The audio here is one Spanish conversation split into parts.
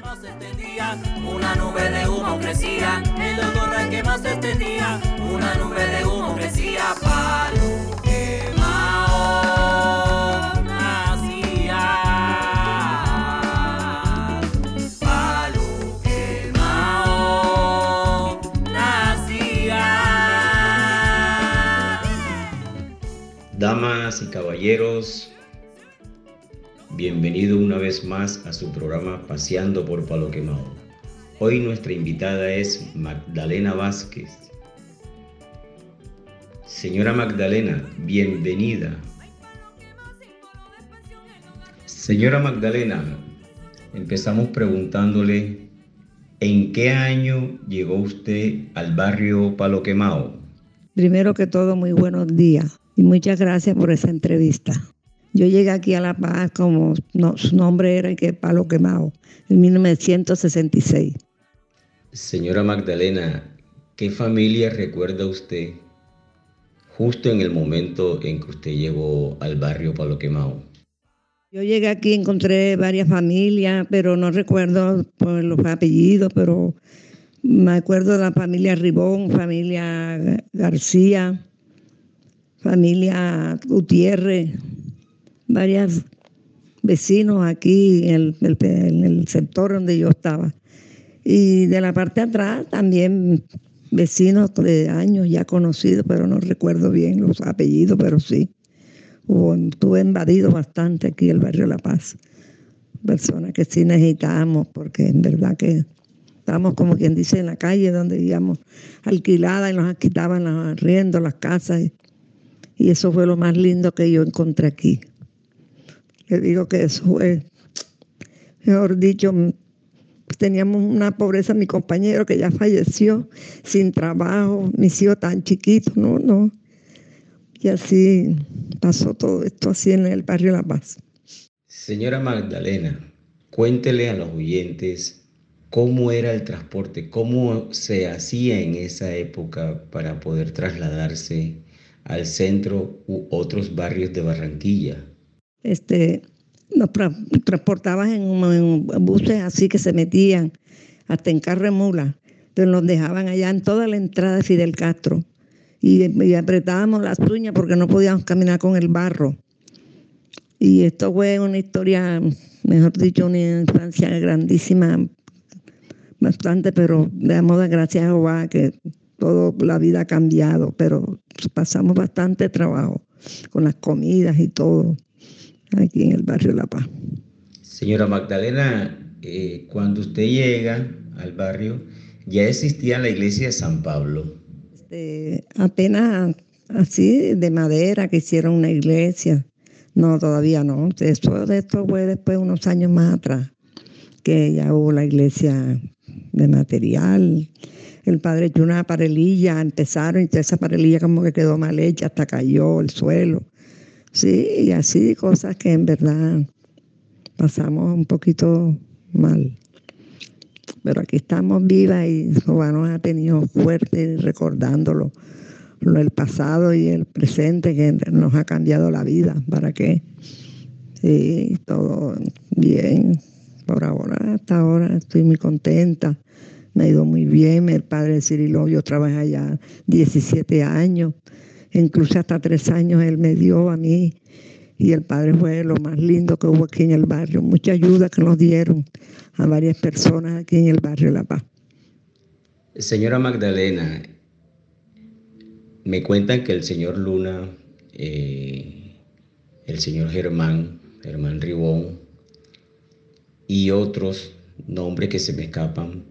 más se extendía, una nube de humo crecía, el olor a que más se extendía, una nube de humo crecía, palo quemao nacía, palo quemao nacía. Damas y caballeros, bienvenido una vez más a su programa Paseando por Palo Quemado. Hoy nuestra invitada es Magdalena Vázquez. Señora Magdalena, bienvenida. Señora Magdalena, empezamos preguntándole, ¿en qué año llegó usted al barrio Palo Quemado? Primero que todo, muy buenos días y muchas gracias por esa entrevista. Yo llegué aquí a La Paz como no, su nombre era que Palo Quemado, en 1966. Señora Magdalena, ¿qué familia recuerda usted justo en el momento en que usted llegó al barrio Palo Quemado? Yo llegué aquí, encontré varias familias, pero no recuerdo por los apellidos, pero me acuerdo de la familia Ribón, familia García, familia Gutiérrez, varios vecinos aquí en el, en el sector donde yo estaba. Y de la parte de atrás también vecinos de años ya conocidos, pero no recuerdo bien los apellidos, pero sí. Hubo, estuve invadido bastante aquí el barrio La Paz. Personas que sí necesitábamos, porque en verdad que estábamos como quien dice en la calle donde vivíamos alquilada y nos quitaban los arriendos, las casas. Y eso fue lo más lindo que yo encontré aquí. Le digo que eso fue, mejor dicho, teníamos una pobreza, mi compañero que ya falleció, sin trabajo, mis hijos tan chiquitos, no, no. Y así pasó todo esto así en el barrio La Paz. Señora Magdalena, cuéntele a los oyentes cómo era el transporte, cómo se hacía en esa época para poder trasladarse al centro u otros barrios de Barranquilla. Este, nos tra- transportaban en, buses así que se metían hasta en carro mula. Entonces nos dejaban allá en toda la entrada de Fidel Castro. Y, y apretábamos las uñas porque no podíamos caminar con el barro. Y esto fue una historia, mejor dicho, una infancia grandísima, bastante, pero damos las gracias a Jehová que toda la vida ha cambiado, pero pasamos bastante trabajo con las comidas y todo aquí en el barrio La Paz. Señora Magdalena, eh, cuando usted llega al barrio, ya existía la iglesia de San Pablo. Este, apenas así de madera que hicieron una iglesia. No, todavía no. Esto, esto fue después unos años más atrás, que ya hubo la iglesia de material. El padre echó una parelilla, empezaron y esa parelilla como que quedó mal hecha, hasta cayó el suelo. Sí, y así cosas que en verdad pasamos un poquito mal. Pero aquí estamos vivas y Jehová nos ha tenido fuerte recordándolo, lo del pasado y el presente que nos ha cambiado la vida. ¿Para qué? Sí, todo bien. Por ahora, hasta ahora estoy muy contenta. Me ha ido muy bien. El padre Cirilo, yo trabajé allá 17 años. Incluso hasta tres años él me dio a mí. Y el padre fue lo más lindo que hubo aquí en el barrio. Mucha ayuda que nos dieron a varias personas aquí en el barrio La Paz. Señora Magdalena, me cuentan que el señor Luna, eh, el señor Germán, Germán Ribón y otros nombres que se me escapan,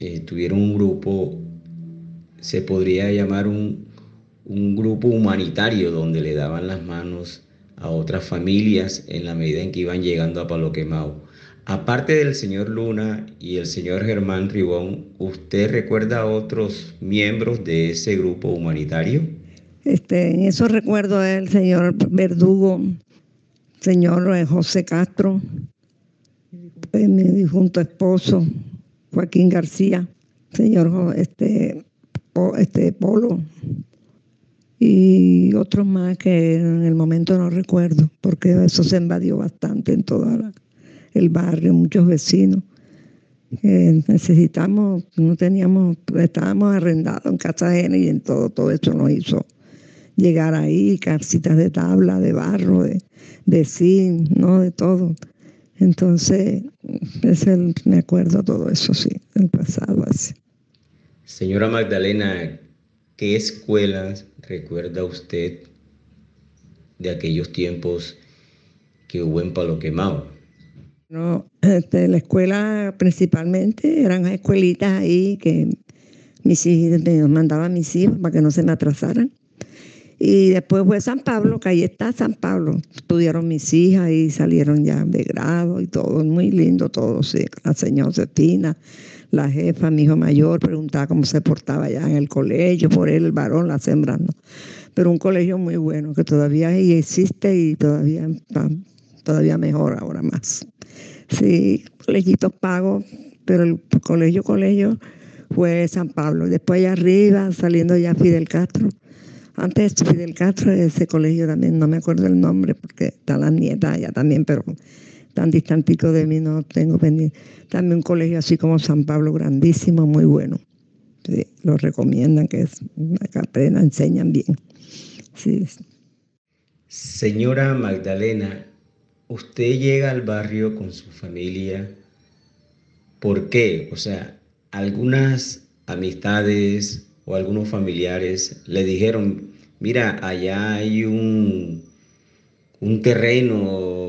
eh, tuvieron un grupo, se podría llamar un, un grupo humanitario donde le daban las manos a otras familias en la medida en que iban llegando a Palo Quemado. Aparte del señor Luna y el señor Germán Ribón, ¿usted recuerda a otros miembros de ese grupo humanitario? Este, en eso recuerdo el señor Verdugo, señor eh, José Castro, eh, mi difunto esposo, Joaquín García, señor este, este Polo, y otros más que en el momento no recuerdo, porque eso se invadió bastante en todo el barrio, muchos vecinos. necesitamos, no teníamos, estábamos arrendados en casa ajena y en todo, todo esto nos hizo llegar ahí, casitas de tabla, de barro, de, de zinc, ¿no? De todo. Entonces, es el, me acuerdo todo eso, sí, del pasado así. Señora Magdalena, ¿qué escuelas recuerda usted de aquellos tiempos que hubo en Palo Quemado? No, este, la escuela principalmente eran escuelitas ahí que mis hijos me mandaban mis hijos para que no se me atrasaran. Y después fue San Pablo, que ahí está San Pablo. Estudiaron mis hijas y salieron ya de grado y todo, muy lindo todo. La señora Cepina, la jefa, mi hijo mayor, preguntaba cómo se portaba ya en el colegio, por él, el varón, la sembrando. Pero un colegio muy bueno, que todavía existe y todavía, todavía mejor ahora más. Sí, colegitos pagos, pero el colegio, colegio fue San Pablo. Después allá arriba, saliendo ya Fidel Castro. Antes Fidel Castro, ese colegio también, no me acuerdo el nombre porque están las nietas allá también, pero tan distantico de mí no tengo pendiente. También un colegio así como San Pablo, grandísimo, muy bueno. Lo recomiendan, que es que aprendan, enseñan bien. Sí. Señora Magdalena, usted llega al barrio con su familia, ¿por qué? O sea, algunas amistades o algunos familiares le dijeron, mira, allá hay un, un terreno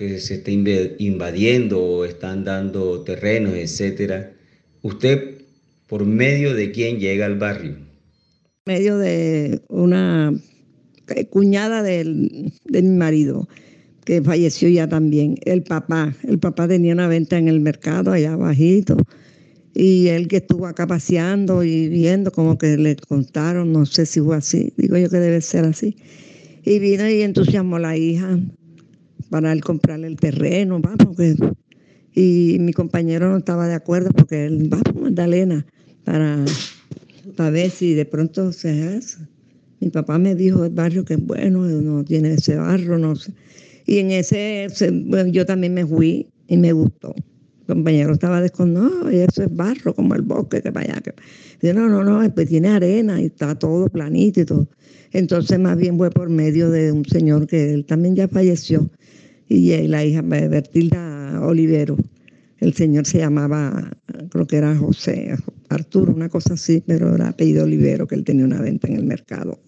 que se está invadiendo o están dando terrenos, etcétera. ¿Usted por medio de quién llega al barrio? Medio de una cuñada de mi marido que falleció ya también, el papá. El papá tenía una venta en el mercado allá abajito y él que estuvo acá paseando y viendo como que le contaron, no sé si fue así, digo yo que debe ser así. Y vino y entusiasmó a la hija para él comprarle el terreno, vamos, y mi compañero no estaba de acuerdo porque él, vamos, Magdalena, para, para ver si de pronto se hace. Mi papá me dijo el barrio que es bueno, no tiene ese barro, no sé. Y en ese, yo también me fui y me gustó. El compañero estaba desconocido, no, y eso es barro, como el bosque que para allá. Que... no, no, no, pues tiene arena y está todo planito y todo. Entonces, más bien fue por medio de un señor que él también ya falleció, y la hija Bertilda Olivero. El señor se llamaba, creo que era José Arturo, una cosa así, pero era apellido Olivero, que él tenía una venta en el mercado.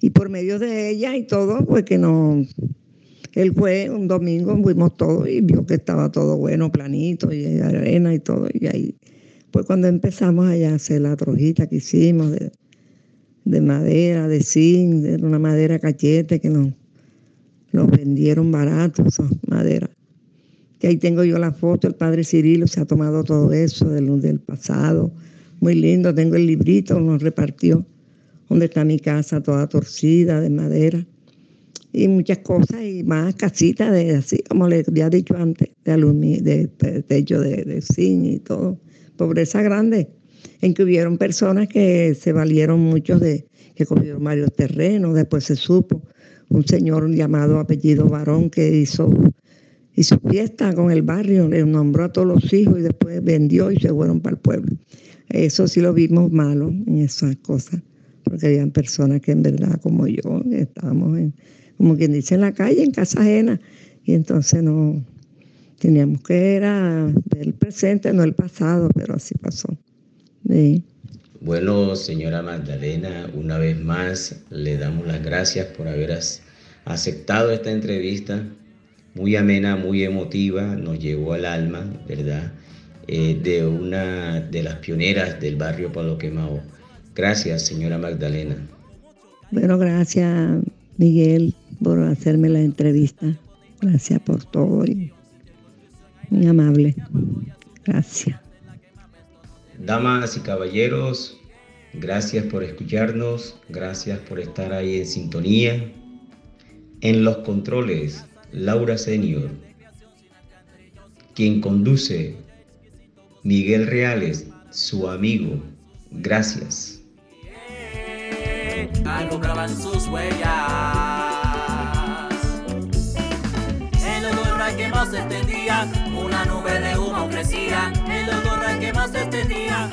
Y por medio de ella y todo, pues que no, él fue un domingo, fuimos todos y vio que estaba todo bueno, planito y arena y todo. Y ahí, pues cuando empezamos allá a hacer la trojita que hicimos de, madera, de zinc, de una madera cachete que nos, nos vendieron barato, esa madera. Que ahí tengo yo la foto, el padre Cirilo se ha tomado todo eso del, del pasado. Muy lindo, tengo el librito, nos repartió, donde está mi casa toda torcida de madera y muchas cosas y más casitas de así como le había dicho antes de aluminio, de, techo de, de zinc y todo pobreza grande en que hubieron personas que se valieron mucho de que cogieron varios terrenos después se supo un señor llamado apellido varón que hizo hizo fiesta con el barrio le nombró a todos los hijos y después vendió y se fueron para el pueblo eso sí lo vimos malo en esas cosas porque habían personas que en verdad como yo estábamos en como quien dice, en la calle, en casa ajena. Y entonces no teníamos que era del presente, no el pasado, pero así pasó. Bueno, señora Magdalena, una vez más le damos las gracias por haber aceptado esta entrevista, muy amena, muy emotiva, nos llegó al alma, ¿verdad? Eh, de una de las pioneras del barrio Palo Quemao. Gracias, señora Magdalena. Bueno, gracias, Miguel, por hacerme la entrevista. Gracias por todo muy amable. Gracias. Damas y caballeros, gracias por escucharnos, gracias por estar ahí en sintonía. En los controles, Laura Senior. Quien conduce, Miguel Reales, su amigo. Gracias. En los más extendía, una nube de humo crecía. El olor a más se extendía,